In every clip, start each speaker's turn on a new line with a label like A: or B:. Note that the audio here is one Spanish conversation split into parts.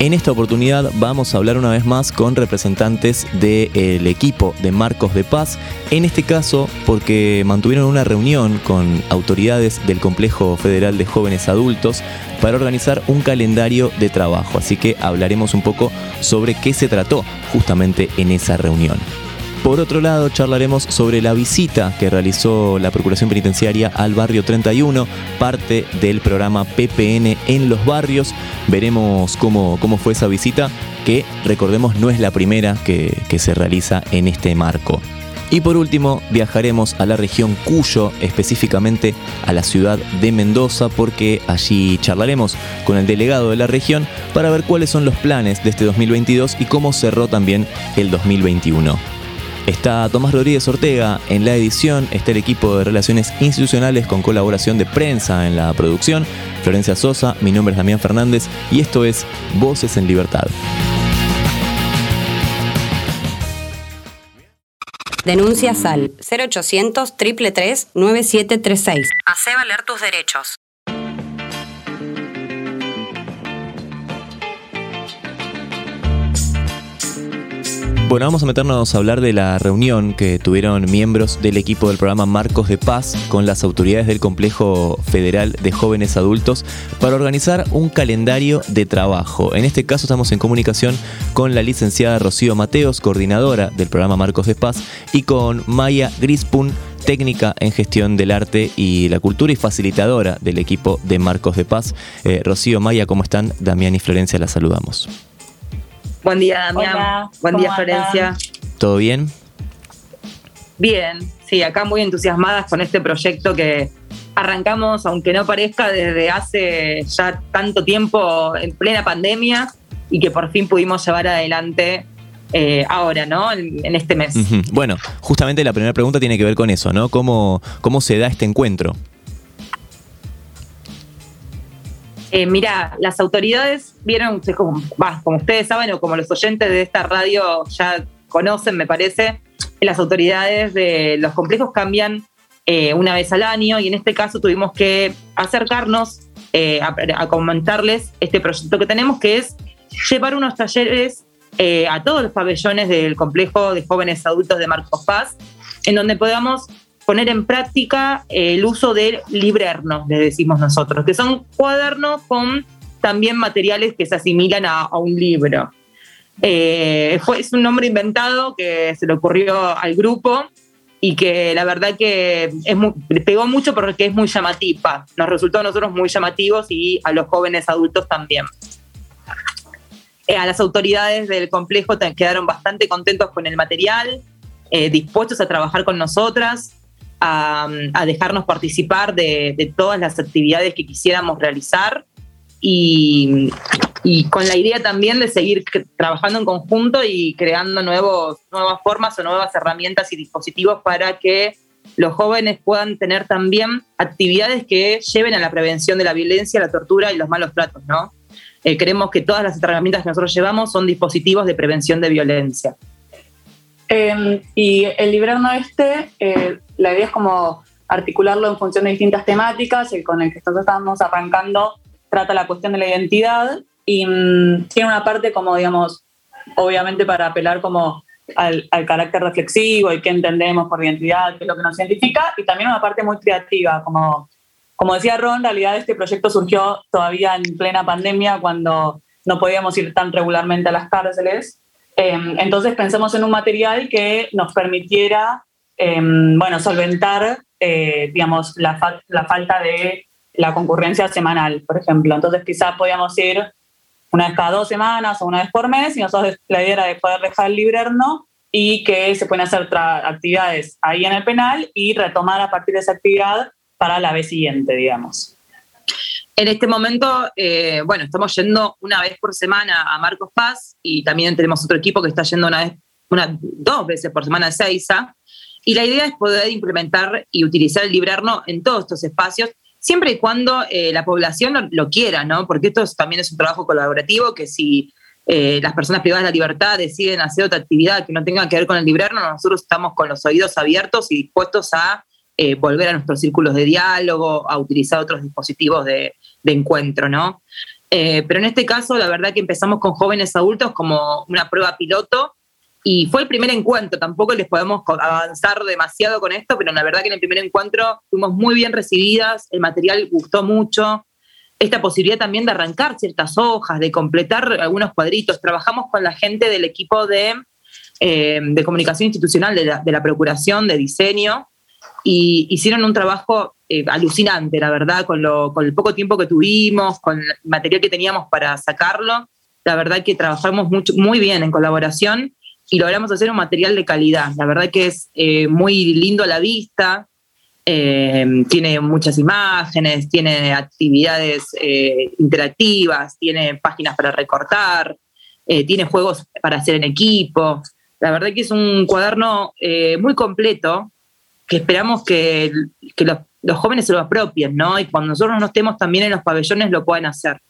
A: En esta oportunidad vamos a hablar una vez más con representantes del equipo de Marcos de Paz, en este caso porque mantuvieron una reunión con autoridades del Complejo Federal de Jóvenes Adultos para organizar un calendario de trabajo, así que hablaremos un poco sobre qué se trató justamente en esa reunión. Por otro lado, charlaremos sobre la visita que realizó la Procuración Penitenciaria al barrio 31, parte del programa PPN en los barrios. Veremos cómo, cómo fue esa visita, que recordemos no es la primera que, que se realiza en este marco. Y por último, viajaremos a la región Cuyo, específicamente a la ciudad de Mendoza, porque allí charlaremos con el delegado de la región para ver cuáles son los planes de este 2022 y cómo cerró también el 2021. Está Tomás Rodríguez Ortega en la edición, está el equipo de Relaciones Institucionales con colaboración de prensa en la producción, Florencia Sosa, mi nombre es Damián Fernández y esto es Voces en Libertad.
B: Denuncia SAL 0800 333 9736.
C: Hacé valer tus derechos.
A: Bueno, vamos a meternos a hablar de la reunión que tuvieron miembros del equipo del programa Marcos de Paz con las autoridades del Complejo Federal de Jóvenes Adultos para organizar un calendario de trabajo. En este caso estamos en comunicación con la licenciada Rocío Mateos, coordinadora del programa Marcos de Paz, y con Maya Grispun, técnica en gestión del arte y la cultura y facilitadora del equipo de Marcos de Paz. Eh, Rocío, Maya, ¿cómo están? Damián y Florencia, la saludamos.
D: Buen día, Damián. Buen día, Florencia.
A: ¿Todo bien?
D: Bien, sí, acá muy entusiasmadas con este proyecto que arrancamos, aunque no parezca, desde hace ya tanto tiempo en plena pandemia y que por fin pudimos llevar adelante eh, ahora, ¿no? En, este mes.
A: Bueno, justamente la primera pregunta tiene que ver con eso, ¿no? ¿Cómo, cómo se da este encuentro?
D: Eh, mira, las autoridades vieron, como, como ustedes saben o como los oyentes de esta radio ya conocen, me parece, las autoridades de los complejos cambian eh, una vez al año y en este caso tuvimos que acercarnos eh, a, comentarles este proyecto que tenemos, que es llevar unos talleres a todos los pabellones del complejo de jóvenes adultos de Marcos Paz, en donde podamos poner en práctica el uso de librernos, le decimos nosotros, que son cuadernos con también materiales que se asimilan a, un libro. Eh, fue, es un nombre inventado que se le ocurrió al grupo y que la verdad que es pegó mucho porque es muy llamativa. Nos resultó a nosotros muy llamativos y a los jóvenes adultos también. Eh, a las autoridades del complejo quedaron bastante contentos con el material, eh, dispuestos a trabajar con nosotras a, dejarnos participar de, todas las actividades que quisiéramos realizar y, con la idea también de seguir trabajando en conjunto y creando nuevos, nuevas formas o nuevas herramientas y dispositivos para que los jóvenes puedan tener también actividades que lleven a la prevención de la violencia, la tortura y los malos tratos, ¿no? Eh, creemos que todas las herramientas que nosotros llevamos son dispositivos de prevención de violencia.
E: Em, y el librero este, eh, la idea es como articularlo en función de distintas temáticas, el con el que nosotros estamos arrancando trata la cuestión de la identidad y mm, tiene una parte como, digamos, obviamente para apelar como al, carácter reflexivo y qué entendemos por identidad, qué es lo que nos identifica, y también una parte muy creativa, como, como decía Ron, en realidad este proyecto surgió todavía en plena pandemia cuando no podíamos ir tan regularmente a las cárceles. Em, entonces pensemos en un material que nos permitiera, em, bueno, solventar, eh, digamos, la, falta de la concurrencia semanal, por ejemplo. Entonces quizás podíamos ir una vez cada dos semanas o una vez por mes y nosotros la idea era de poder dejar el librerno y que se pueden hacer actividades ahí en el penal y retomar a partir de esa actividad para la vez siguiente, digamos.
D: En este momento, eh, bueno, estamos yendo una vez por semana a Marcos Paz y también tenemos otro equipo que está yendo una vez, una, dos veces por semana a Seiza. Y la idea es poder implementar y utilizar el librarno en todos estos espacios, siempre y cuando eh, la población lo, quiera, ¿no? Porque esto también es un trabajo colaborativo que si eh, las personas privadas de la libertad deciden hacer otra actividad que no tenga que ver con el librarno, nosotros estamos con los oídos abiertos y dispuestos a eh, volver a nuestros círculos de diálogo, a utilizar otros dispositivos de, encuentro, ¿no? Pero en este caso, la verdad que empezamos con jóvenes adultos como una prueba piloto y fue el primer encuentro, tampoco les podemos avanzar demasiado con esto, pero la verdad que en el primer encuentro fuimos muy bien recibidas, el material gustó mucho, esta posibilidad también de arrancar ciertas hojas, de completar algunos cuadritos. Trabajamos con la gente del equipo de, eh, de comunicación institucional de la, de la Procuración, de diseño, y hicieron un trabajo eh, alucinante, la verdad, con, lo, con el poco tiempo que tuvimos, con el material que teníamos para sacarlo. La verdad que trabajamos mucho, muy bien en colaboración y logramos hacer un material de calidad. La verdad que es eh, muy lindo a la vista, eh, tiene muchas imágenes, tiene actividades interactivas, tiene páginas para recortar, tiene juegos para hacer en equipo. La verdad que es un cuaderno muy completo que esperamos que, los, jóvenes se lo apropien, ¿no? Y cuando nosotros no estemos también en los pabellones lo puedan hacer.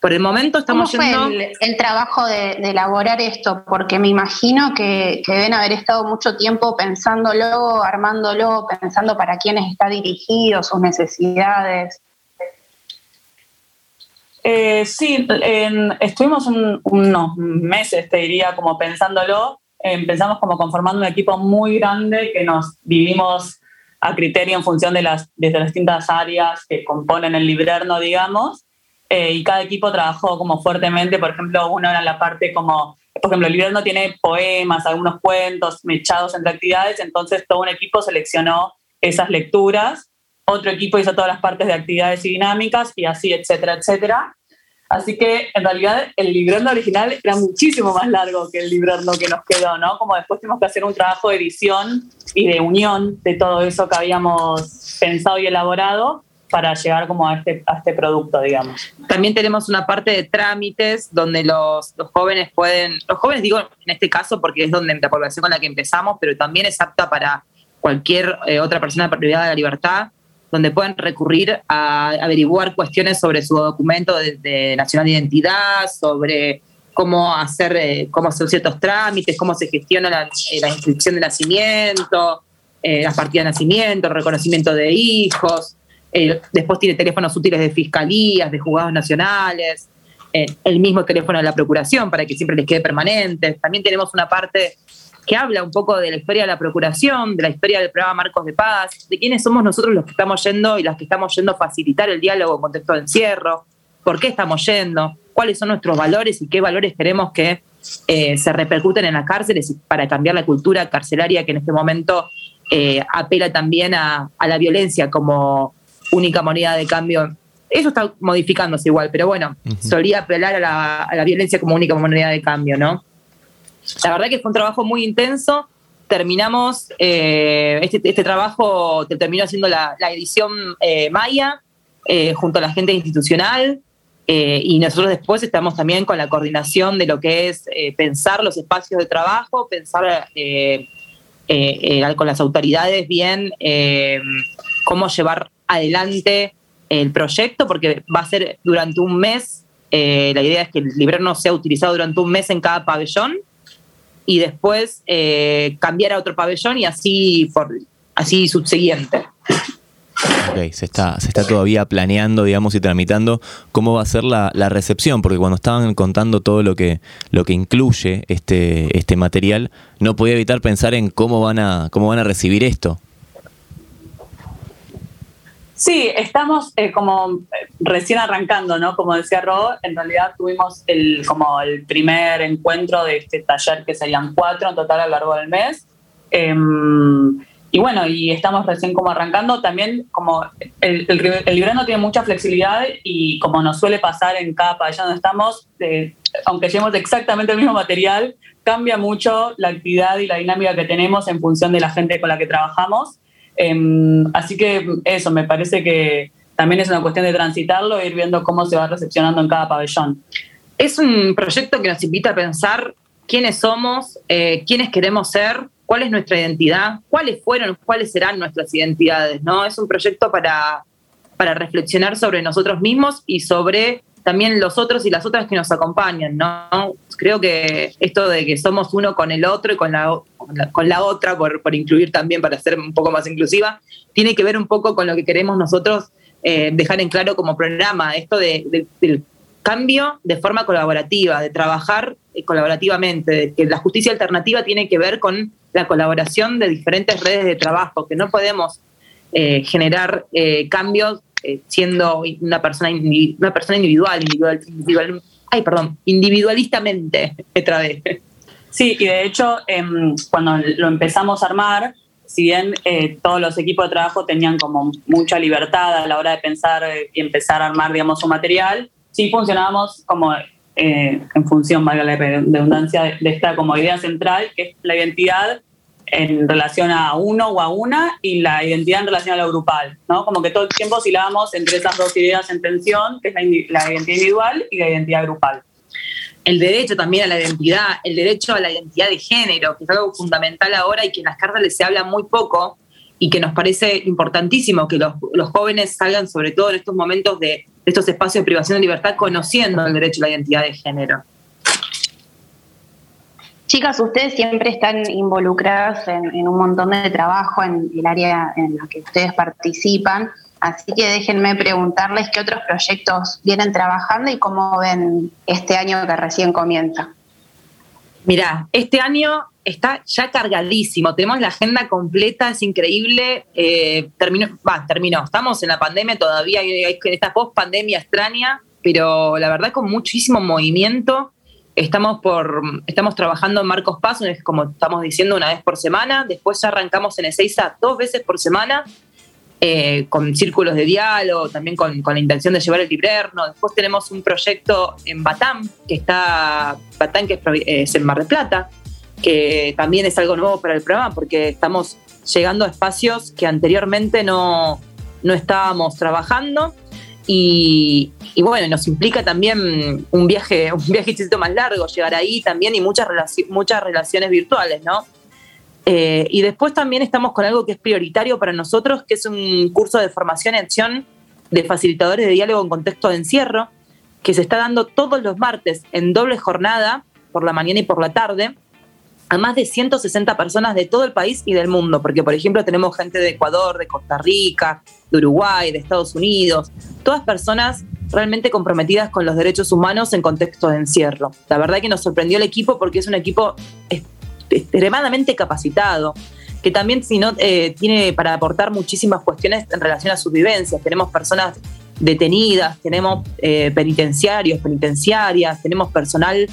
D: Por el momento estamos
F: ¿Cómo fue el, trabajo de, elaborar esto? Porque me imagino que, deben haber estado mucho tiempo pensándolo, armándolo, pensando para quiénes está dirigido, sus necesidades.
E: Eh, sí, estuvimos unos meses, te diría, como pensándolo empezamos como conformando un equipo muy grande que nos dividimos a criterio en función de las, las distintas áreas que componen el librerno, digamos, eh, y cada equipo trabajó como fuertemente, por ejemplo, uno era la parte como, por ejemplo, el librerno tiene poemas, algunos cuentos mechados entre actividades, entonces todo un equipo seleccionó esas lecturas, otro equipo hizo todas las partes de actividades y dinámicas, y así, etcétera, etcétera. Así que en realidad el librando original era muchísimo más largo que el librando que nos quedó, ¿no? Como después tuvimos que hacer un trabajo de edición y de unión de todo eso que habíamos pensado y elaborado para llegar como a este, a este producto, digamos.
D: También tenemos una parte de trámites donde los, jóvenes pueden, los jóvenes digo en este caso porque es donde la población con la que empezamos, pero también es apta para cualquier eh, otra persona privada de la libertad, donde pueden recurrir a averiguar cuestiones sobre su documento de, nacional de identidad, sobre cómo hacer, eh, cómo hacer ciertos trámites, cómo se gestiona la, eh, inscripción de nacimiento, eh, las partidas de nacimiento, reconocimiento de hijos. Después tiene teléfonos útiles de fiscalías, de juzgados nacionales, el mismo teléfono de la procuración para que siempre les quede permanente. También tenemos una parte que habla un poco de la historia de la Procuración, de la historia del programa Marcos de Paz, de quiénes somos nosotros los que estamos yendo y las que estamos yendo a facilitar el diálogo en contexto de encierro, por qué estamos yendo, cuáles son nuestros valores y qué valores queremos que eh, se repercuten en las cárceles para cambiar la cultura carcelaria que en este momento eh, apela también a, la violencia como única moneda de cambio. Eso está modificándose igual, pero bueno, solía apelar a la, a la violencia como única moneda de cambio, ¿no? La verdad que fue un trabajo muy intenso. Terminamos, eh, este, este, trabajo terminó haciendo la, edición eh, Maya eh, junto a la gente institucional y nosotros después estamos también con la coordinación de lo que es pensar los espacios de trabajo, pensar con las autoridades bien cómo llevar adelante el proyecto, porque va a ser durante un mes la idea es que el librero no sea utilizado durante un mes en cada pabellón y después eh, cambiar a otro pabellón y así, por, así subsiguiente.
A: Se está, se está todavía planeando, digamos, y tramitando cómo va a ser la, recepción, porque cuando estaban contando todo lo que, lo que incluye este, este material, no podía evitar pensar en cómo van a, cómo van a recibir esto.
E: Sí, estamos eh, como eh, recién arrancando, ¿no? Como decía Ro, en realidad tuvimos el, como el primer encuentro de este taller, que serían cuatro en total a lo largo del mes. Em, y bueno, y estamos recién como arrancando. También como el, el, no tiene mucha flexibilidad y como nos suele pasar en cada pabellón donde estamos, eh, aunque llevemos exactamente el mismo material, cambia mucho la actividad y la dinámica que tenemos en función de la gente con la que trabajamos. Em, así que eso, me parece que también es una cuestión de transitarlo e ir viendo cómo se va recepcionando en cada pabellón.
D: Es un proyecto que nos invita a pensar quiénes somos, eh, quiénes queremos ser, cuál es nuestra identidad, cuáles fueron, cuáles serán nuestras identidades, ¿no? Es un proyecto para, para reflexionar sobre nosotros mismos y sobre también los otros y las otras que nos acompañan, ¿no? Creo que esto de que somos uno con el otro y con la, con la, otra, por, incluir también, para ser un poco más inclusiva, tiene que ver un poco con lo que queremos nosotros eh, dejar en claro como programa, esto de, del cambio de forma colaborativa, de trabajar eh, colaborativamente, de que la justicia alternativa tiene que ver con la colaboración de diferentes redes de trabajo, que no podemos eh, generar cambios eh, siendo una persona, una persona individual, individual, ay, perdón, individualistamente, vez.
E: Sí, y de hecho, em, cuando lo empezamos a armar, si bien eh, todos los equipos de trabajo tenían como mucha libertad a la hora de pensar eh, y empezar a armar, digamos, su material, sí funcionábamos como en función, valga la redundancia, de esta como idea central, que es la identidad en relación a uno o a una y la identidad en relación a lo grupal, ¿no? Como que todo el tiempo oscilábamos entre esas dos ideas en tensión, que es la, identidad individual y la identidad grupal.
D: El derecho también a la identidad, el derecho a la identidad de género, que es algo fundamental ahora y que en las cárceles se habla muy poco y que nos parece importantísimo que los, los jóvenes salgan, sobre todo en estos momentos de estos espacios de privación de libertad, conociendo el derecho a la identidad de género.
F: Chicas, ustedes siempre están involucradas en, un montón de trabajo en el área en la que ustedes participan, así que déjenme preguntarles qué otros proyectos vienen trabajando y cómo ven este año que recién comienza.
D: Mirá, este año está ya cargadísimo, tenemos la agenda completa, es increíble, eh, terminó, va, terminó, estamos en la pandemia todavía, en esta post-pandemia extraña, pero la verdad con muchísimo movimiento, Estamos, por, estamos trabajando en Marcos Paz, como estamos diciendo, una vez por semana. Después ya arrancamos en Ezeiza dos veces por semana, eh, con círculos de diálogo, también con, la intención de llevar el librerno. Después tenemos un proyecto en Batán, que está, Batán que es, en Mar del Plata, que también es algo nuevo para el programa porque estamos llegando a espacios que anteriormente no, no estábamos trabajando. Y, bueno, nos implica también un viaje, un viajecito más largo, llegar ahí también y muchas, muchas relaciones virtuales, ¿no? Eh, y después también estamos con algo que es prioritario para nosotros, que es un curso de formación y acción de facilitadores de diálogo en contexto de encierro, que se está dando todos los martes en doble jornada, por la mañana y por la tarde, a más de 160 personas de todo el país y del mundo, porque por ejemplo tenemos gente de Ecuador, de Costa Rica, de Uruguay, de Estados Unidos, todas personas realmente comprometidas con los derechos humanos en contexto de encierro. La verdad que nos sorprendió el equipo porque es un equipo extremadamente capacitado, que también eh, tiene para aportar muchísimas cuestiones en relación a sus vivencias. Tenemos personas detenidas, tenemos eh, penitenciarios, penitenciarias, tenemos personal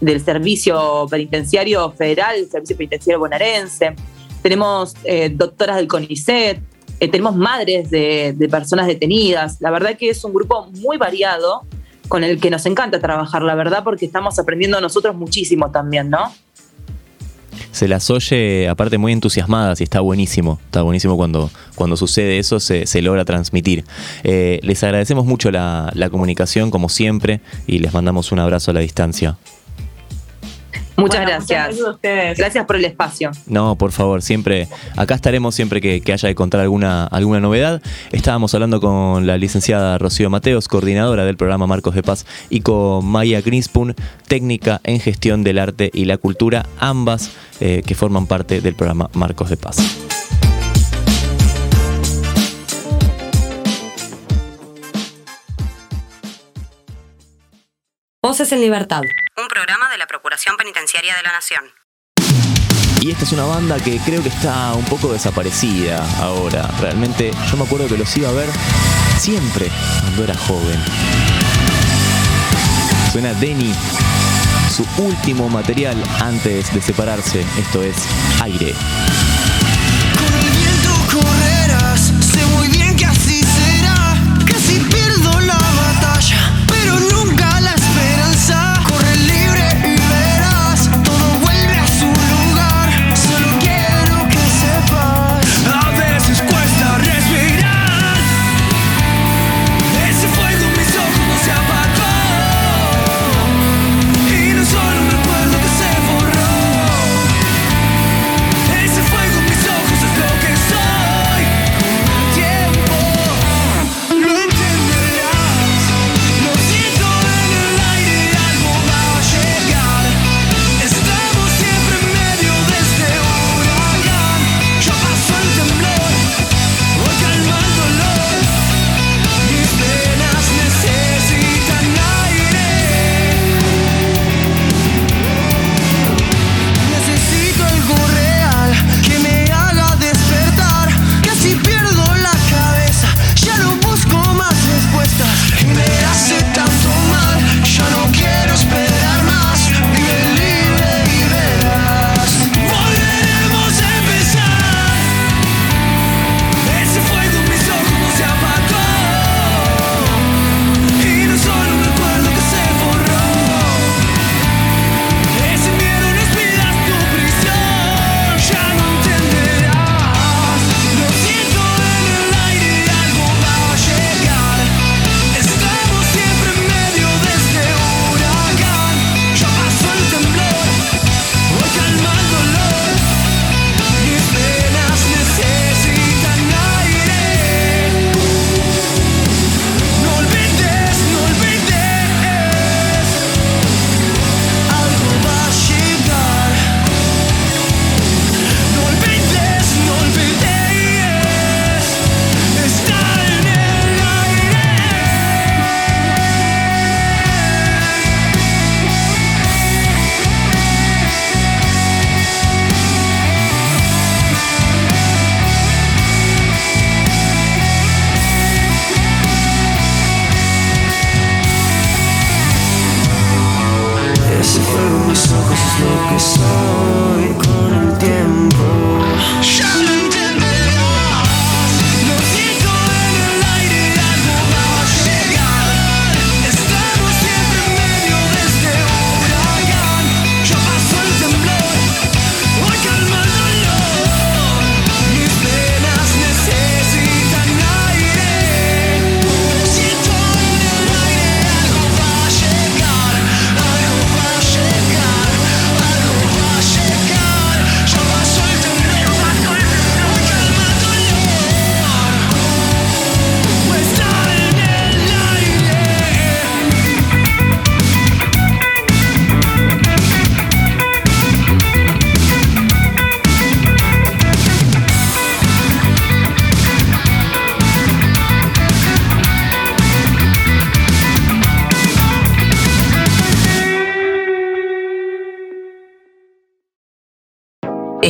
D: del Servicio Penitenciario Federal, Servicio Penitenciario Bonaerense, tenemos eh, doctoras del CONICET, eh, tenemos madres de, personas detenidas. La verdad que es un grupo muy variado con el que nos encanta trabajar, la verdad, porque estamos aprendiendo nosotros muchísimo también, ¿no?
A: se las oye aparte muy entusiasmadas y está buenísimo, está buenísimo cuando, cuando sucede eso, se, logra transmitir. Eh, les agradecemos mucho la, la comunicación como siempre y les mandamos un abrazo a la distancia.
D: Muchas gracias. gracias, por el espacio.
A: No, por favor, siempre, acá estaremos siempre que, haya de contar alguna, alguna novedad. Estábamos hablando con la licenciada Rocío Mateos, coordinadora del programa Marcos de Paz, y con Maya Grinspun, técnica en gestión del arte y la cultura, ambas eh, que forman parte del programa Marcos de Paz.
B: Voces en Libertad.
C: Un programa de la Procuración Penitenciaria de la Nación.
A: Y esta es una banda que creo que está un poco desaparecida ahora. Realmente yo me acuerdo que los iba a ver siempre cuando era joven. Suena Denny, su último material antes de separarse. Esto es Aire.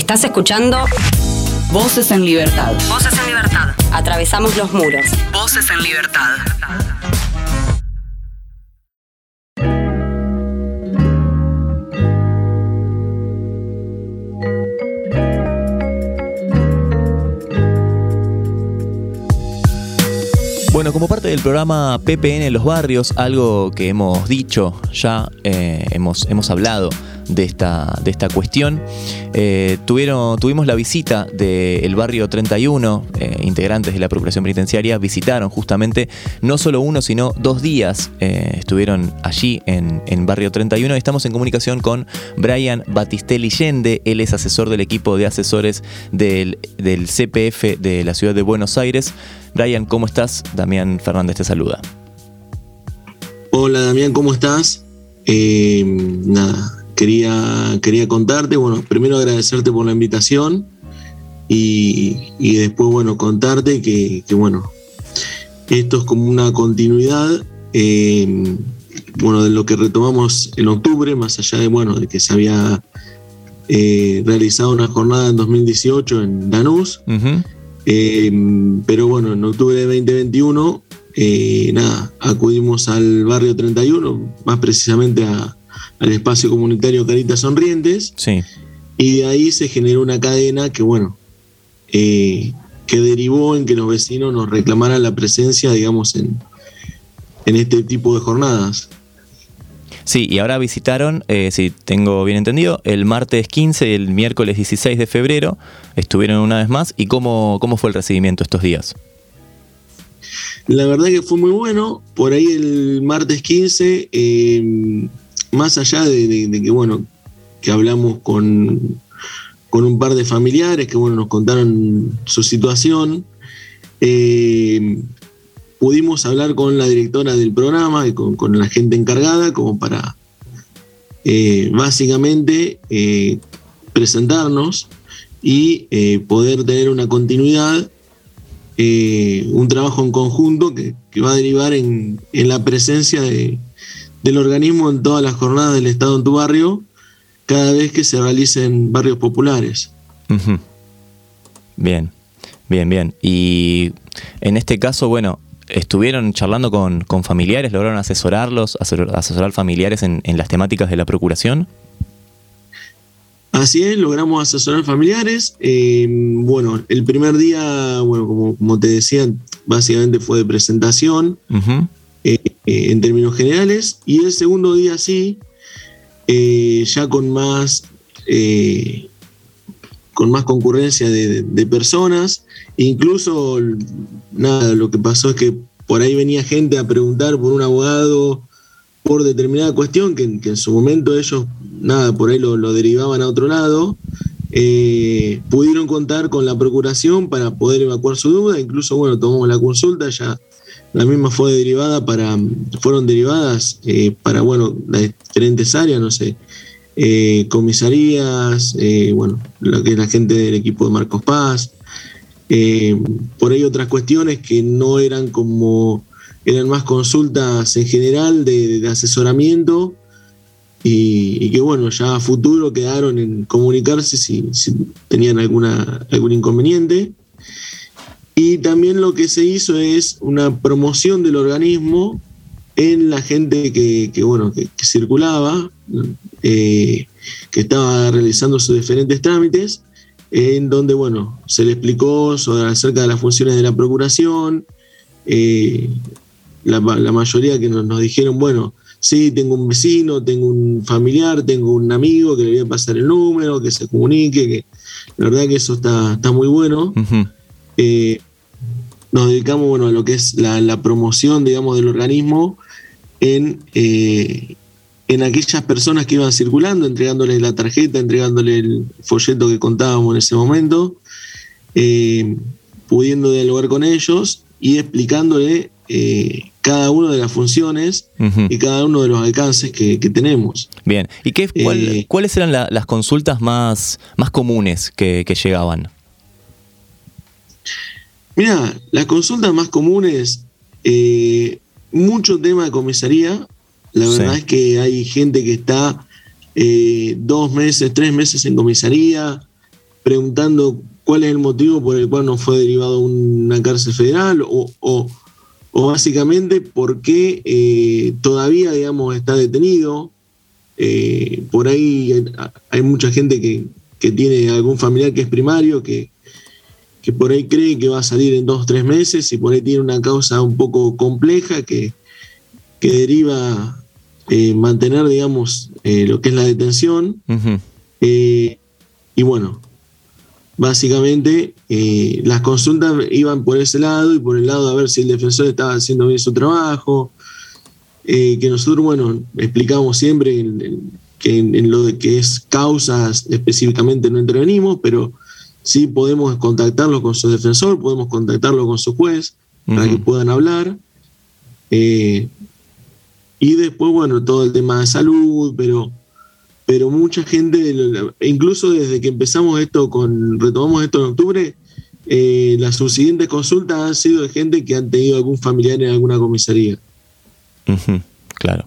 C: Estás escuchando
G: Voces en Libertad.
C: Voces en Libertad.
B: Atravesamos los muros.
C: Voces en Libertad.
A: Bueno, como parte del programa PPN en los barrios, algo que hemos dicho ya, eh, hemos, hemos hablado de esta, de esta cuestión, eh, tuvieron, tuvimos la visita del barrio 31, eh, integrantes de la Procuración Penitenciaria visitaron justamente no solo uno, sino dos días estuvieron allí en, en barrio 31 y estamos en comunicación con Brian Batistelli Yende, él es asesor del equipo de asesores del, del CPF de la ciudad de Buenos Aires. Brian, ¿cómo estás? Damián Fernández te saluda.
H: Hola Damián, ¿cómo estás? Eh, nada, quería, quería contarte, bueno, primero agradecerte por la invitación y, y después, bueno, contarte que, que, bueno, esto es como una continuidad, eh, bueno, de lo que retomamos en octubre, más allá de, bueno, de que se había eh, realizado una jornada en 2018 en Danús. Uh -huh. Eh, pero bueno, en octubre de 2021, eh, nada, acudimos al barrio 31, más precisamente a, al espacio comunitario Caritas Sonrientes.
A: Sí.
H: Y de ahí se generó una cadena que, bueno, eh, que derivó en que los vecinos nos reclamaran la presencia, digamos, en, en este tipo de jornadas.
A: Sí, y ahora visitaron, eh, si tengo bien entendido, el martes 15 y el miércoles 16 de febrero estuvieron una vez más. ¿Y cómo, cómo fue el recibimiento estos días?
H: La verdad que fue muy bueno. Por ahí el martes 15, eh, más allá de, que, bueno, que hablamos con, con un par de familiares que, bueno, nos contaron su situación. Eh, pudimos hablar con la directora del programa y con, la gente encargada como para eh, básicamente eh, presentarnos y poder tener una continuidad, un trabajo en conjunto que, que va a derivar en, en la presencia de, del organismo en todas las jornadas del Estado en tu barrio, cada vez que se realicen barrios populares.
A: Uh -huh. Bien, bien, bien. Y en este caso, bueno, estuvieron charlando con, con, familiares, lograron asesorarlos, asesorar familiares en, en, las temáticas de la procuración.
H: Así es, logramos asesorar familiares. Eh, bueno, el primer día, bueno, como, como, te decía, básicamente fue de presentación uh -huh. eh, eh, en términos generales. Y el segundo día sí, eh, ya con más eh, con más concurrencia de, personas. Incluso, nada, lo que pasó es que por ahí venía gente a preguntar por un abogado por determinada cuestión, que, en su momento ellos, nada, por ahí lo, derivaban a otro lado. Pudieron contar con la procuración para poder evacuar su duda, incluso, bueno, tomamos la consulta, ya la misma fue derivada para, fueron derivadas eh, para, bueno, las diferentes áreas, no sé, eh, comisarías, eh, bueno, lo que es la gente del equipo de Marcos Paz, eh, por ahí otras cuestiones que no eran como, eran más consultas en general de, asesoramiento y, y, que bueno, ya a futuro quedaron en comunicarse si, si tenían alguna, algún inconveniente. Y también lo que se hizo es una promoción del organismo en la gente que, que bueno, que, que circulaba, eh, que estaba realizando sus diferentes trámites, en donde bueno, se le explicó sobre, acerca de las funciones de la procuración, eh, la, la, mayoría que nos, nos, dijeron, bueno, sí, tengo un vecino, tengo un familiar, tengo un amigo que le voy a pasar el número, que se comunique, que la verdad que eso está, está muy bueno. Uh -huh. eh, nos dedicamos bueno, a lo que es la, la promoción, digamos, del organismo en, eh, en aquellas personas que iban circulando, entregándoles la tarjeta, entregándoles el folleto que contábamos en ese momento, eh, pudiendo dialogar con ellos y explicándole eh, cada una de las funciones uh -huh. y cada uno de los alcances que, que tenemos.
A: Bien, ¿y qué, cuál, eh, cuáles eran la, las consultas más, más comunes que, que llegaban?
H: Mira, las consultas más comunes, eh, mucho tema de comisaría. La verdad sí. es que hay gente que está eh, dos meses, tres meses en comisaría, preguntando cuál es el motivo por el cual no fue derivado a una cárcel federal o, o, básicamente por qué eh, todavía, digamos, está detenido. Eh, por ahí hay, mucha gente que, que, tiene algún familiar que es primario, que, que por ahí cree que va a salir en dos o tres meses y por ahí tiene una causa un poco compleja que, que deriva eh, mantener, digamos, eh, lo que es la detención. Eh, y bueno, básicamente las consultas iban por ese lado y por el lado de ver si el defensor estaba haciendo bien su trabajo. que nosotros, bueno, explicamos siempre que en, lo de que es causas específicamente no intervenimos, pero sí podemos contactarlo con su defensor, podemos contactarlo con su juez para que puedan hablar. Y después, bueno, todo el tema de salud, pero, pero mucha gente, incluso desde que empezamos esto con, retomamos esto en octubre, eh, las subsiguientes consultas han sido de gente que han tenido algún familiar en alguna comisaría.
A: Claro,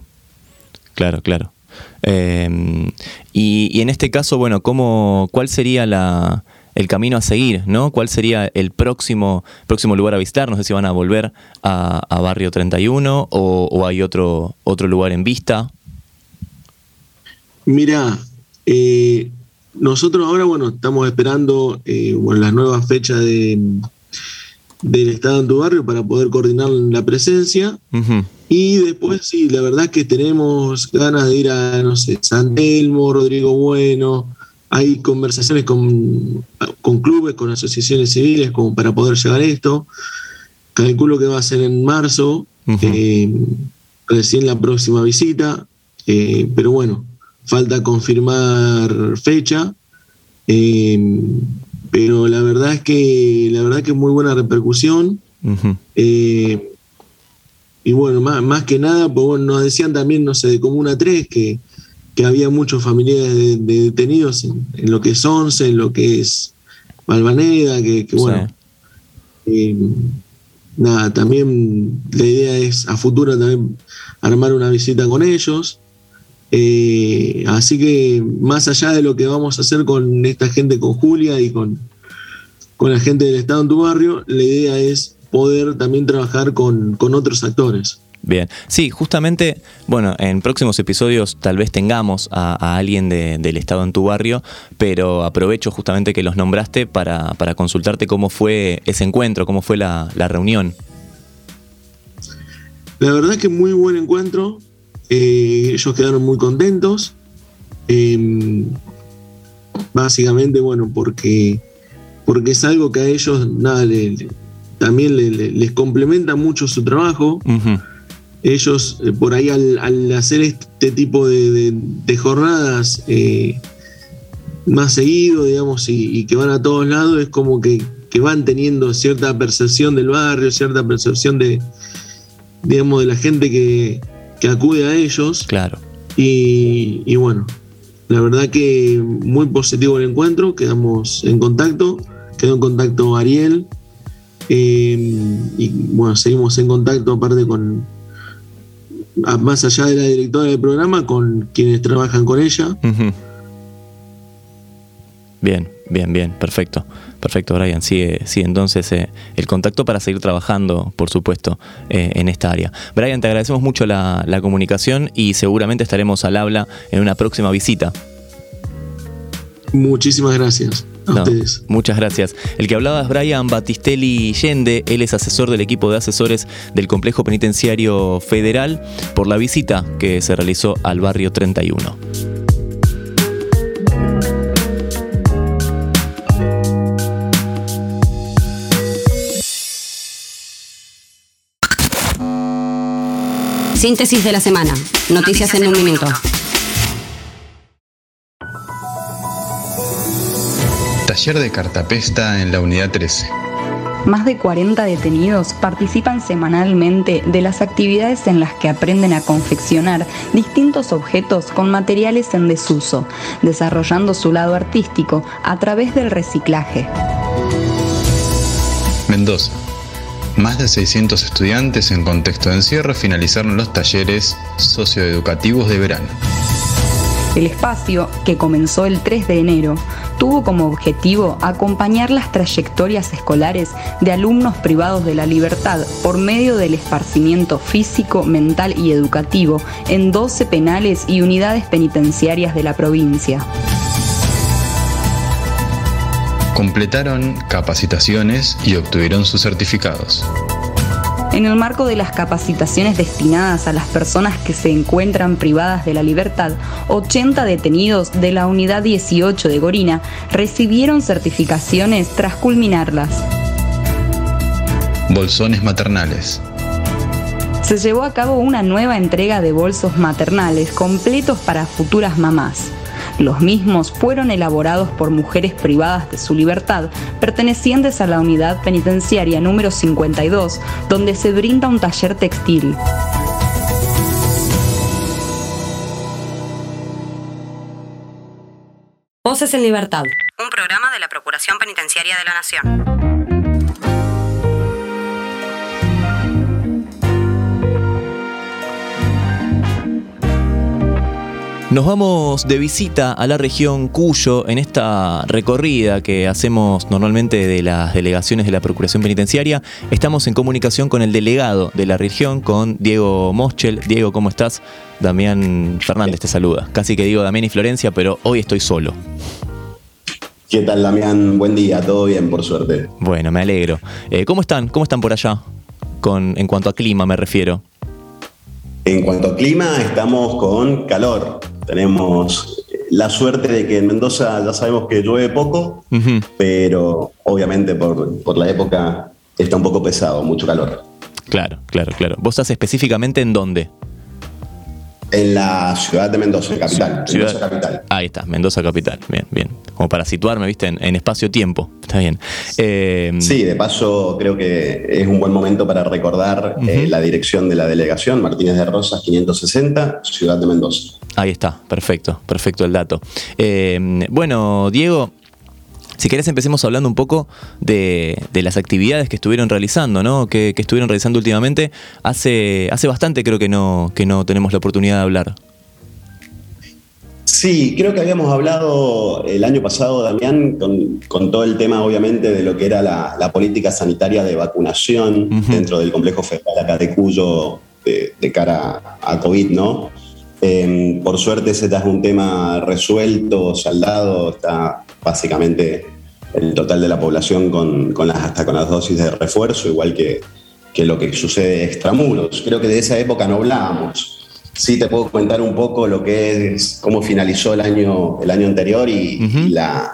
A: claro, claro. Em, y, y, en este caso, bueno, ¿cómo, ¿cuál sería la, el camino a seguir, ¿no? ¿Cuál sería el próximo, próximo lugar a visitar? No sé si van a volver a, Barrio 31 o, hay otro, otro lugar en vista.
H: Mira, eh, nosotros ahora, bueno, estamos esperando eh, las nuevas fechas de, del Estado en tu barrio para poder coordinar la presencia. Y después, sí, la verdad es que tenemos ganas de ir a, no sé, San Telmo, Rodrigo Bueno, hay conversaciones con, clubes, con asociaciones civiles como para poder llegar a esto. Calculo que va a ser en marzo, eh, recién la próxima visita, eh, pero bueno, falta confirmar fecha. Eh, pero la verdad es que la verdad que es muy buena repercusión. y bueno, más, más que nada, pues bueno, nos decían también, no sé, de Comuna 3, que, que había muchos familiares de, detenidos en, lo que es Once, en lo que es Malvaneda, que, bueno. Eh, nada, también la idea es a futuro también armar una visita con ellos. Eh, así que más allá de lo que vamos a hacer con esta gente, con Julia y con, con la gente del Estado en tu barrio, la idea es poder también trabajar con, con otros actores.
A: Bien, sí, justamente, bueno, en próximos episodios tal vez tengamos a, alguien del Estado en tu barrio, pero aprovecho justamente que los nombraste para, consultarte cómo fue ese encuentro, cómo fue la, reunión.
H: La verdad es que muy buen encuentro, eh, ellos quedaron muy contentos, em, básicamente, bueno, porque, porque es algo que a ellos, nada, también les complementa mucho su trabajo ellos eh, por ahí al, hacer este tipo de, jornadas eh, más seguido, digamos, y, que van a todos lados, es como que, van teniendo cierta percepción del barrio, cierta percepción de, digamos, de la gente que, acude a ellos.
A: Claro.
H: Y, bueno, la verdad que muy positivo el encuentro, quedamos en contacto, quedó en contacto Ariel, eh, y bueno, seguimos en contacto aparte con, más allá de la directora del programa, con quienes trabajan con ella.
A: Bien, bien, bien, perfecto. Perfecto, Brian. Sigue, entonces eh, el contacto para seguir trabajando, por supuesto, eh, en esta área. Brian, te agradecemos mucho la, la comunicación y seguramente estaremos al habla en una próxima visita.
H: Muchísimas gracias.
A: Muchas gracias. El que hablaba es Brian Battistelli Yende, él es asesor del equipo de asesores del Complejo Penitenciario Federal por la visita que se realizó al barrio 31.
C: Síntesis de la semana. Noticias, en un minuto.
I: Taller de cartapesta en la unidad 13.
J: Más de 40 detenidos participan semanalmente de las actividades en las que aprenden a confeccionar distintos objetos con materiales en desuso, desarrollando su lado artístico a través del reciclaje.
I: Mendoza. Más de 600 estudiantes en contexto de encierro finalizaron los talleres socioeducativos de verano.
J: El espacio, que comenzó el 3 de enero, tuvo como objetivo acompañar las trayectorias escolares de alumnos privados de la libertad por medio del esparcimiento físico, mental y educativo en 12 penales y unidades penitenciarias de la provincia.
I: Completaron capacitaciones y obtuvieron sus certificados.
J: En el marco de las capacitaciones destinadas a las personas que se encuentran privadas de la libertad, 80 detenidos de la Unidad 18 de Gorina recibieron certificaciones tras culminarlas.
I: Bolsones maternales.
J: Se llevó a cabo una nueva entrega de bolsos maternales completos para futuras mamás. Los mismos fueron elaborados por mujeres privadas de su libertad, pertenecientes a la unidad penitenciaria número 52, donde se brinda un taller textil.
B: Voces en Libertad.
C: Un programa de la Procuración Penitenciaria de la Nación.
A: Nos vamos de visita a la región Cuyo en esta recorrida que hacemos normalmente de las delegaciones de la Procuración Penitenciaria. Estamos en comunicación con el delegado de la región, con Diego Moschel. Diego, ¿cómo estás? Damián Fernández te saluda. Casi que digo Damián y Florencia, pero hoy estoy solo.
K: ¿Qué tal, Damián? Buen día, todo bien, por suerte.
A: Bueno, me alegro. Eh, ¿Cómo están? ¿Cómo están por allá? Con, en cuanto a clima me refiero.
K: En cuanto a clima, estamos con calor. Tenemos la suerte de que en Mendoza ya sabemos que llueve poco, pero obviamente por, la época está un poco pesado, mucho calor.
A: Claro, claro, claro. ¿Vos estás específicamente en dónde?
K: En la ciudad de Mendoza, capital.
A: Mendoza capital. Ahí está, Mendoza capital. Bien, bien. Como para situarme, viste, en, espacio-tiempo. Está bien.
K: Eh, sí, de paso creo que es un buen momento para recordar eh, la dirección de la delegación, Martínez de Rosas 560, ciudad de Mendoza.
A: Ahí está, perfecto, perfecto el dato. Eh, bueno, Diego, si querés empecemos hablando un poco de, las actividades que estuvieron realizando, ¿no? Que, estuvieron realizando últimamente. Hace, hace bastante creo que no, que no tenemos la oportunidad de hablar.
K: Sí, creo que habíamos hablado el año pasado, Damián, con, todo el tema, obviamente, de lo que era la, política sanitaria de vacunación dentro del complejo federal acá de Cuyo de, cara a COVID, ¿no? Em, por suerte ese es un tema resuelto, saldado, está básicamente el total de la población con, las, hasta con las dosis de refuerzo, igual que, lo que sucede extramuros. Creo que de esa época no hablábamos. Sí te puedo comentar un poco lo que es, cómo finalizó el año, el año anterior y, la,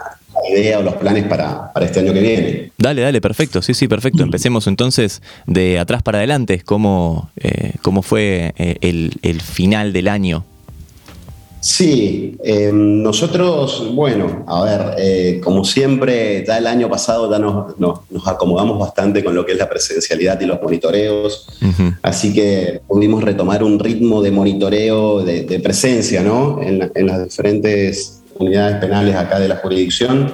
K: idea o los planes para, este año que viene.
A: Dale, dale, perfecto, sí, sí, perfecto. Empecemos entonces de atrás para adelante, cómo, eh, cómo fue eh, el, final del año.
K: Sí, eh, nosotros, bueno, a ver, como siempre, ya el año pasado ya nos, acomodamos bastante con lo que es la presencialidad y los monitoreos, así que pudimos retomar un ritmo de monitoreo, de, presencia, ¿no? En, en las diferentes unidades penales acá de la jurisdicción,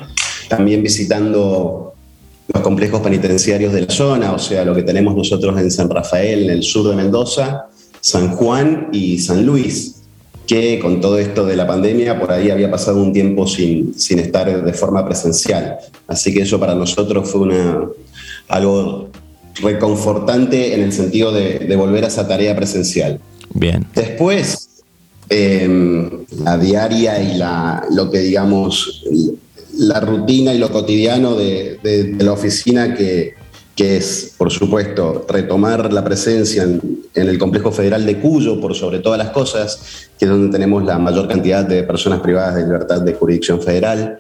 K: también visitando los complejos penitenciarios de la zona, o sea, lo que tenemos nosotros en San Rafael, en el sur de Mendoza, San Juan y San Luis, que con todo esto de la pandemia por ahí había pasado un tiempo sin, sin estar de forma presencial. Así que eso para nosotros fue una, algo reconfortante en el sentido de, de volver a esa tarea presencial.
A: Bien.
K: Después, Em, la diaria y la, lo que digamos, la rutina y lo cotidiano de, la oficina que, que, es, por supuesto, retomar la presencia en, el complejo federal de Cuyo, por sobre todas las cosas, que es donde tenemos la mayor cantidad de personas privadas de libertad de jurisdicción federal.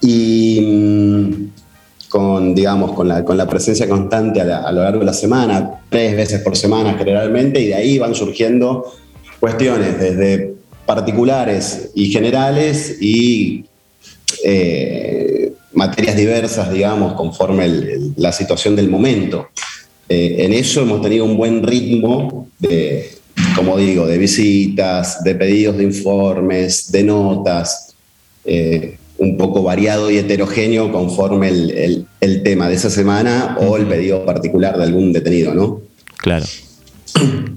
K: Y mm, con, digamos, con la, con la presencia constante a, a, lo largo de la semana, tres veces por semana generalmente, y de ahí van surgiendo cuestiones desde particulares y generales y eh, materias diversas, digamos, conforme la situación del momento. Eh, en eso hemos tenido un buen ritmo de, como digo, de visitas, de pedidos de informes, de notas, eh, un poco variado y heterogéneo conforme el, el tema de esa semana o el pedido particular de algún detenido, ¿no?
A: Claro.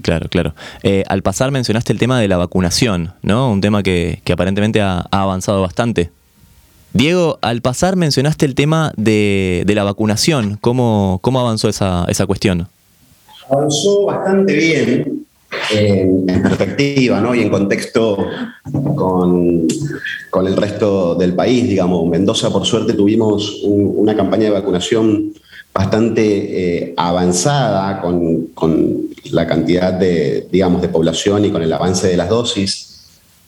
A: Claro, claro. Eh, al pasar mencionaste el tema de la vacunación, ¿no? Un tema que, aparentemente ha, avanzado bastante. Diego, al pasar mencionaste el tema de, la vacunación. ¿Cómo, avanzó esa, esa cuestión?
K: Avanzó bastante bien en perspectiva ¿no? y en contexto con, con, el resto del país. Digamos, Mendoza, por suerte, tuvimos una campaña de vacunación bastante eh, avanzada con, con, la cantidad de, digamos, de población y con el avance de las dosis.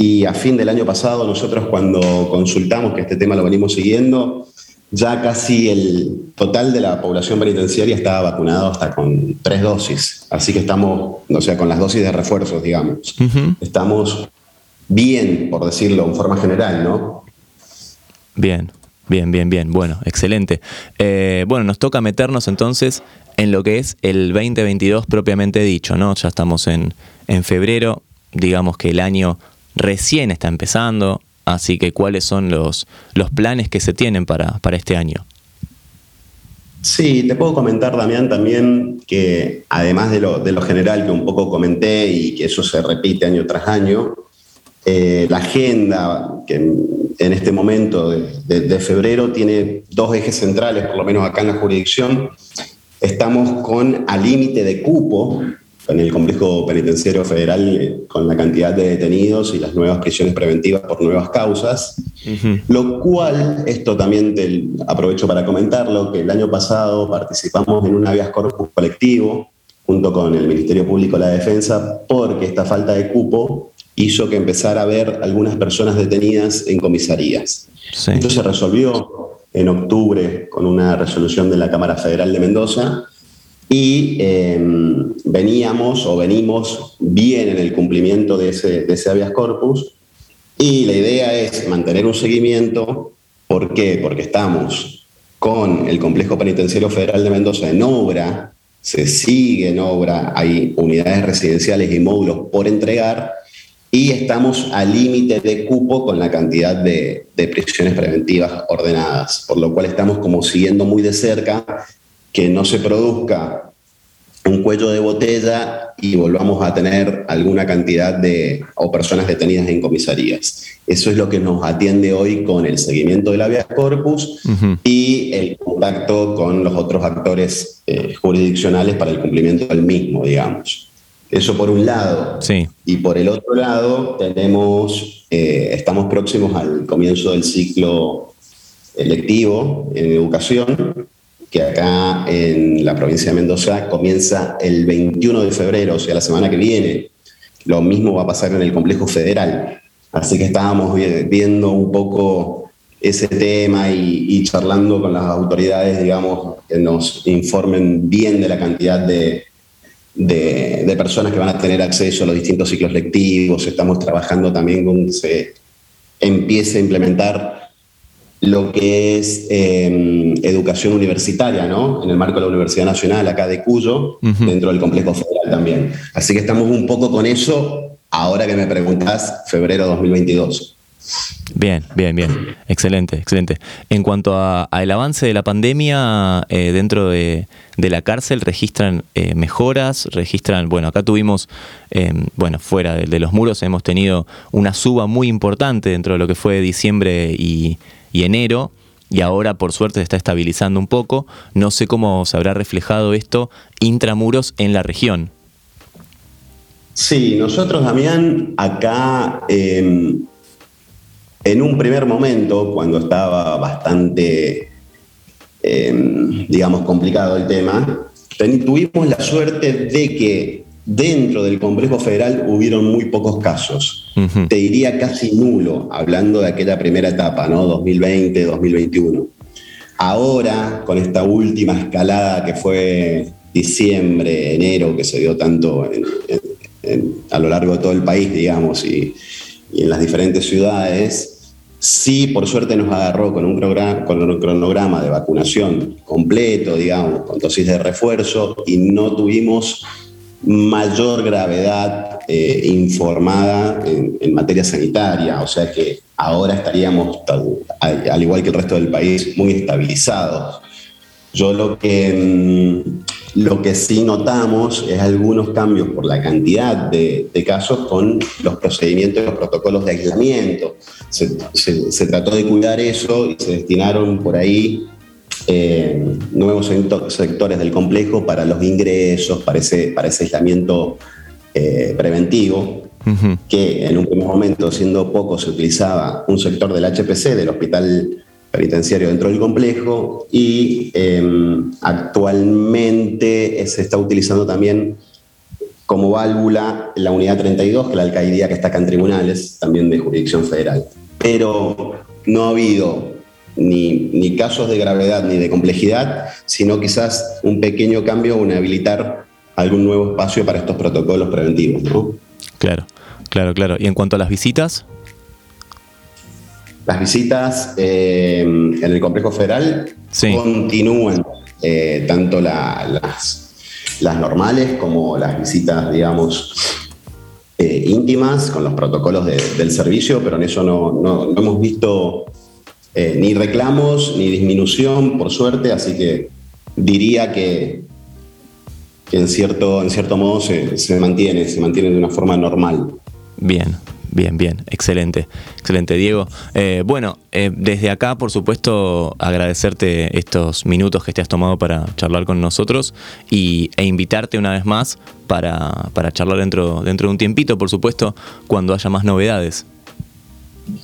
K: Y a fin del año pasado, nosotros cuando consultamos, que este tema lo venimos siguiendo, ya casi el total de la población penitenciaria estaba vacunado hasta con tres dosis. Así que estamos, o sea, con las dosis de refuerzos, digamos. Estamos bien, por decirlo en forma general, ¿no?
A: Bien, bien, bien, bien. Bueno, excelente. Eh, bueno, nos toca meternos entonces en lo que es el 2022 propiamente dicho, ¿no? Ya estamos en, en febrero, digamos que el año recién está empezando, Así que, ¿cuáles son los, los planes que se tienen para, para este año?
K: Sí, te puedo comentar, Damián, también que además de lo, de lo, general que un poco comenté y que eso se repite año tras año, eh, la agenda que en, este momento de, de, febrero tiene dos ejes centrales, por lo menos acá en la jurisdicción. Estamos con al límite de cupo en el complejo penitenciario federal eh, con la cantidad de detenidos y las nuevas prisiones preventivas por nuevas causas, lo cual, esto también te aprovecho para comentarlo, que el año pasado participamos en un habeas corpus colectivo junto con el Ministerio Público de la Defensa porque esta falta de cupo hizo que empezara a haber algunas personas detenidas en comisarías. Esto se resolvió en octubre con una resolución de la Cámara Federal de Mendoza y em, veníamos o venimos bien en el cumplimiento de ese, de habeas corpus. Y la idea es mantener un seguimiento. ¿Por qué? Porque estamos con el Complejo Penitenciario Federal de Mendoza en obra, se sigue en obra, hay unidades residenciales y módulos por entregar. Y estamos al límite de cupo con la cantidad de, de, prisiones preventivas ordenadas, por lo cual estamos como siguiendo muy de cerca que no se produzca un cuello de botella y volvamos a tener alguna cantidad de o personas detenidas en comisarías. Eso es lo que nos atiende hoy con el seguimiento del habeas corpus y el contacto con los otros actores eh, jurisdiccionales para el cumplimiento del mismo, digamos. Eso por un lado.
A: Sí.
K: Y por el otro lado tenemos, eh, estamos próximos al comienzo del ciclo electivo en educación que acá en la provincia de Mendoza comienza el 21 de febrero, o sea, la semana que viene. Lo mismo va a pasar en el complejo federal. Así que estábamos viendo un poco ese tema y, charlando con las autoridades, digamos, que nos informen bien de la cantidad de, de, personas que van a tener acceso a los distintos ciclos lectivos. Estamos trabajando también con que se empiece a implementar lo que es em, educación universitaria, ¿no? En el marco de la Universidad Nacional, acá de Cuyo, dentro del complejo federal también. Así que estamos un poco con eso, ahora que me preguntas, febrero 2022.
A: Bien, bien, bien. Excelente, excelente. En cuanto al avance de la pandemia eh, dentro de, la cárcel, ¿registran eh, mejoras? ¿Registran, bueno, acá tuvimos, em, bueno, fuera de, de, los muros hemos tenido una suba muy importante dentro de lo que fue diciembre y, y enero, y ahora por suerte se está estabilizando un poco. No sé cómo se habrá reflejado esto intramuros en la región.
K: Sí, nosotros, Damián, acá em, en un primer momento, cuando estaba bastante, em, digamos, complicado el tema, tuvimos la suerte de que Dentro del complejo federal hubieron muy pocos casos, te diría casi nulo, hablando de aquella primera etapa, ¿no? 2020-2021. Ahora, con esta última escalada que fue diciembre, enero, que se dio tanto a lo largo de todo el país, digamos, y, en las diferentes ciudades, sí, por suerte nos agarró con un, programa, con un cronograma de vacunación completo, digamos, con dosis de refuerzo, y no tuvimos mayor gravedad eh, informada en, materia sanitaria, o sea que ahora estaríamos, al, igual que el resto del país, muy estabilizados. Yo lo que, mm, Lo que sí notamos es algunos cambios por la cantidad de, casos con los procedimientos y los protocolos de aislamiento. Se, trató de cuidar eso y se destinaron por ahí eh, nuevos sectores del complejo para los ingresos, para ese, para ese aislamiento eh, preventivo, que en un primer momento, siendo poco, se utilizaba un sector del HPC, del Hospital penitenciario dentro del complejo y em, actualmente se está utilizando también como válvula la unidad 32, que es la alcaldía que está acá en tribunales, también de jurisdicción federal. Pero no ha habido ni, ni casos de gravedad ni de complejidad, sino quizás un pequeño cambio o habilitar algún nuevo espacio para estos protocolos preventivos. ¿no?
A: Claro, claro, claro. ¿Y en cuanto a las visitas?
K: Las visitas eh, en el complejo federal continúan, eh, tanto las, las normales como las visitas, digamos, eh, íntimas con los protocolos del servicio, pero en eso no, hemos visto ni reclamos ni disminución, por suerte, así que diría que, en, cierto, en cierto modo se, se mantiene, se mantiene de una forma normal.
A: Bien, Bien, bien, excelente, excelente Diego. Eh, bueno, eh, desde acá, por supuesto, agradecerte estos minutos que te has tomado para charlar con nosotros y, e invitarte una vez más para, para charlar dentro, dentro de un tiempito, por supuesto, cuando haya más novedades.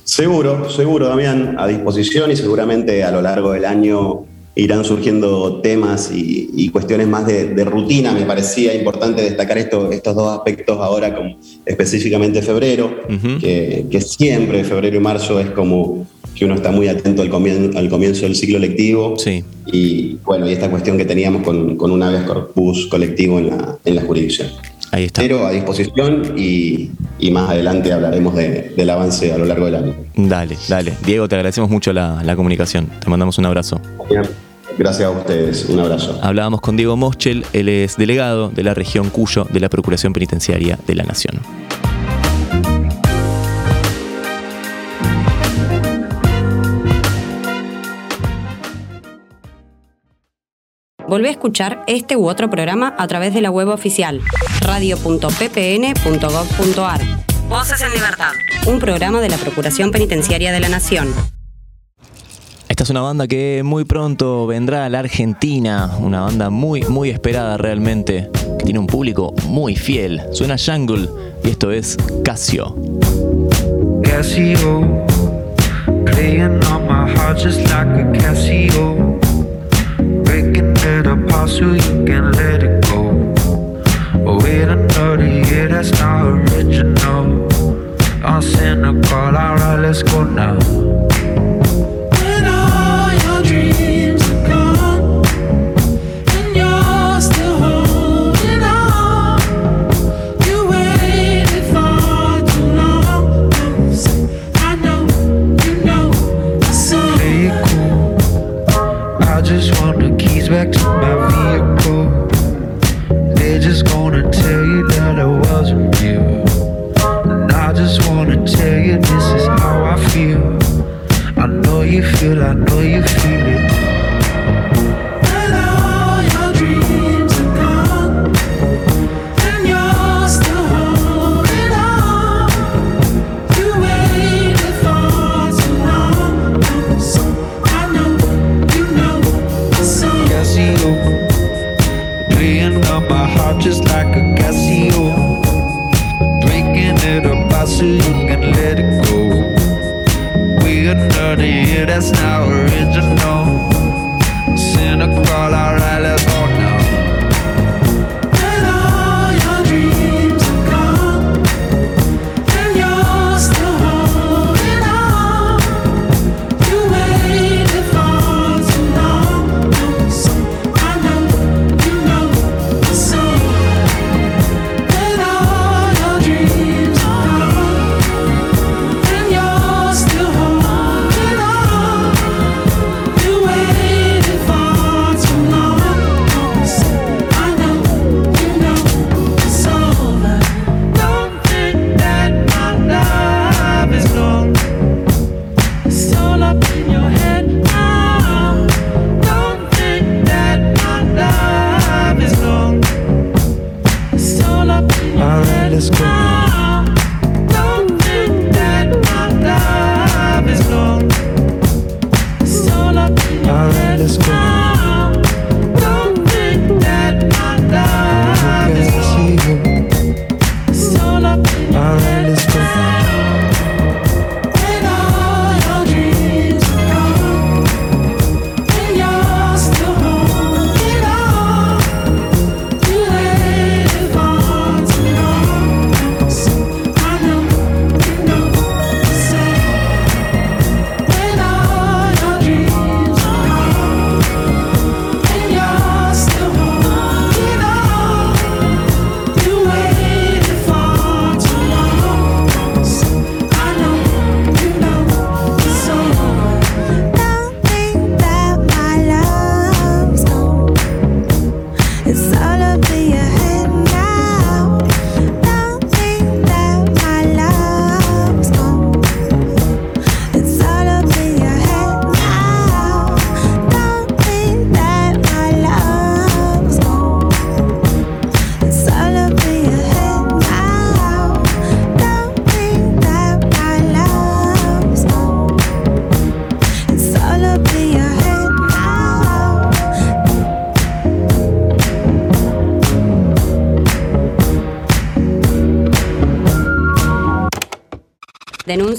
K: Seguro, seguro, Damián, a disposición y seguramente a lo largo del año irán surgiendo temas y, cuestiones más de, rutina. Me parecía importante destacar esto, estos dos aspectos ahora, específicamente febrero, que, siempre febrero y marzo es como que uno está muy atento al comienzo, al comienzo del ciclo lectivo.
A: Sí.
K: Y bueno, y esta cuestión que teníamos con, con un habeas corpus colectivo en la, en la jurisdicción.
A: Ahí está.
K: Pero a disposición y, más adelante hablaremos del avance a lo largo del año.
A: Dale, dale. Diego, te agradecemos mucho la, la comunicación. Te mandamos un abrazo.
K: Gracias a ustedes, un abrazo.
A: Hablábamos con Diego Moschel, él es delegado de la región Cuyo de la Procuración Penitenciaria de la Nación.
B: Volvé a escuchar este u otro programa a través de la web oficial radio.ppn.gov.ar.
C: Voces en Libertad.
B: Un programa de la Procuración Penitenciaria de la Nación.
A: Esta es una banda que muy pronto vendrá a la Argentina, una banda muy, muy esperada realmente, que tiene un público muy fiel. Suena Jungle y esto es Casio. Casio, playing on my heart just like a Casio. breaking, then I you, can let it go. Oh, Wait another year, that's not original. I send a call, alright, let's go now.
L: When all your dreams are gone, and you're still holding on, you waited too long. I know, you know, I saw. Cool, I just want.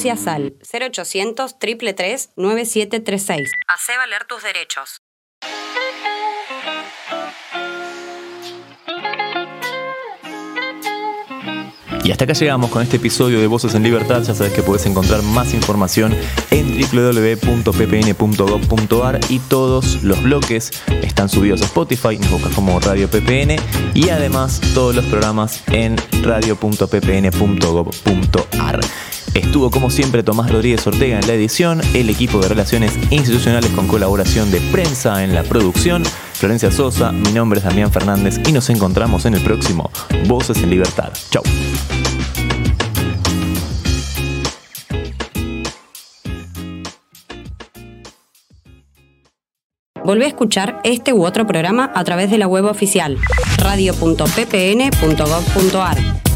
B: Denuncias al 0800 333 9736.
C: Hacé valer tus derechos.
A: Y hasta acá llegamos con este episodio de Voces en Libertad. Ya sabes que puedes encontrar más información en www.ppn.gov.ar y todos los bloques están subidos a Spotify, nos buscas como Radio PPN y además todos los programas en radio.ppn.gov.ar. Estuvo como siempre Tomás Rodríguez Ortega en la edición, el equipo de relaciones institucionales con colaboración de prensa en la producción, Florencia Sosa, mi nombre es Damián Fernández y nos encontramos en el próximo Voces en Libertad. Chau.
B: Volvé a escuchar este u otro programa a través de la web oficial radio.ppn.gov.ar.